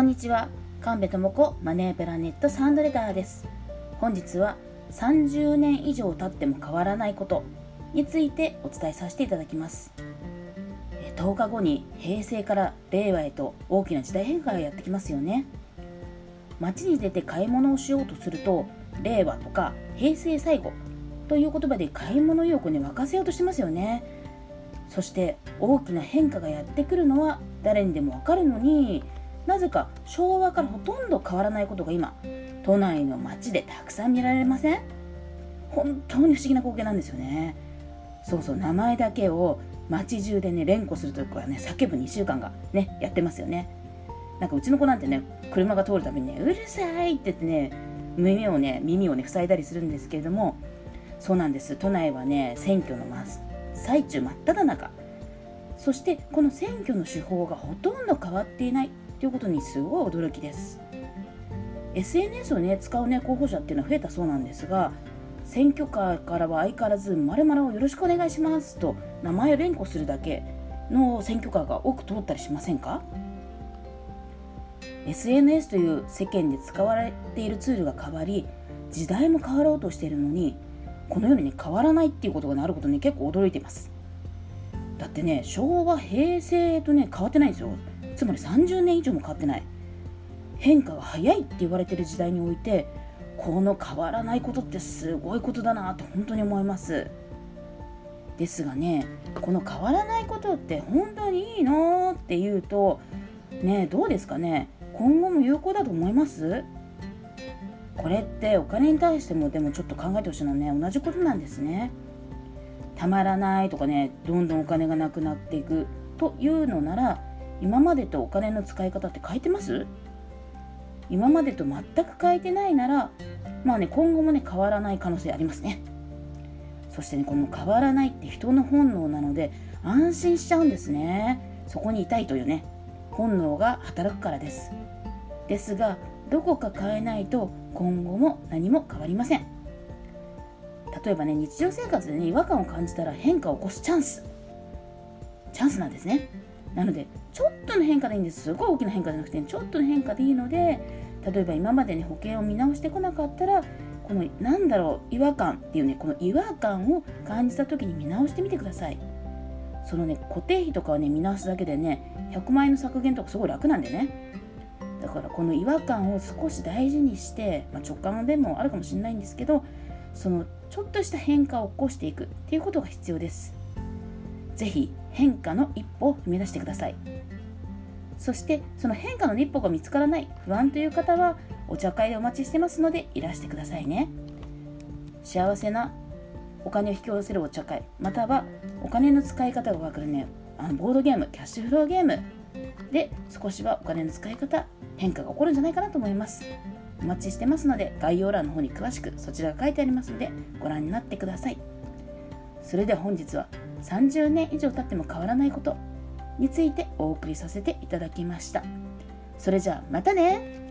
こんにちは。神戸智子マネープラネットサンドレターです。本日は30年以上経っても変わらないことについてお伝えさせていただきます。10日後に平成から令和へと大きな時代変化がやってきますよね。街に出て買い物をしようとすると令和とか平成最後という言葉で買い物意欲をね沸かせようとしてますよね。そして大きな変化がやってくるのは誰にでもわかるのになぜか昭和からほとんど変わらないことが今都内の街でたくさん見られません？本当に不思議な光景なんですよね。そうそう名前だけを街中でね連呼するとかね叫ぶ2週間がねやってますよね。なんかうちの子なんてね車が通るたびにねうるさいって言ってね耳をね耳をね塞いだりするんですけれどもそうなんです。都内はね選挙の真最中真っ只中。そしてこの選挙の手法がほとんど変わっていない。ということにすごい驚きです。SNS をね使うね候補者っていうのは増えたそうなんですが選挙カーからは相変わらず〇〇をよろしくお願いしますと名前を連呼するだけの選挙カーが多く通ったりしませんか？SNS という世間で使われているツールが変わり時代も変わろうとしているのにこのようにね変わらないっていうことがあることに結構驚いています。だってね昭和平成とね変わってないんですよ。つまり30年以上も変わってない。変化が早いって言われてる時代においてこの変わらないことってすごいことだなと本当に思います。ですがねこの変わらないことって本当にいいのって言うとねどうですかね。今後も有効だと思います？これってお金に対してもでもちょっと考えてほしいのはね同じことなんですね。たまらないとかねどんどんお金がなくなっていくというのなら今までとお金の使い方って変えてます？今までと全く変えてないならまあね今後もね変わらない可能性ありますね。そしてねこの変わらないって人の本能なので安心しちゃうんですね。そこにいたいというね本能が働くからです。ですがどこか変えないと今後も何も変わりません。例えばね日常生活でね違和感を感じたら変化を起こすチャンス。チャンスなんですね。なのでちの変化でいいんです。すごい大きな変化じゃなくてちょっとの変化でいいので例えば今までね保険を見直してこなかったらこのなんだろう違和感っていうねこの違和感を感じた時に見直してみてください。そのね固定費とかをね見直すだけでね100万円の削減とかすごい楽なんでね。だからこの違和感を少し大事にして、まあ、直感でもあるかもしれないんですけどそのちょっとした変化を起こしていくっていうことが必要です。ぜひ変化の一歩を踏み出してください。そしてその変化の一歩が見つからない不安という方はお茶会でお待ちしてますのでいらしてくださいね。幸せなお金を引き寄せるお茶会またはお金の使い方がわかるねあのボードゲームキャッシュフローゲームで少しはお金の使い方変化が起こるんじゃないかなと思います。お待ちしてますので概要欄の方に詳しくそちらが書いてありますのでご覧になってください。それでは本日は30年以上経っても変わらないことについてお送りさせていただきました。それじゃあまたね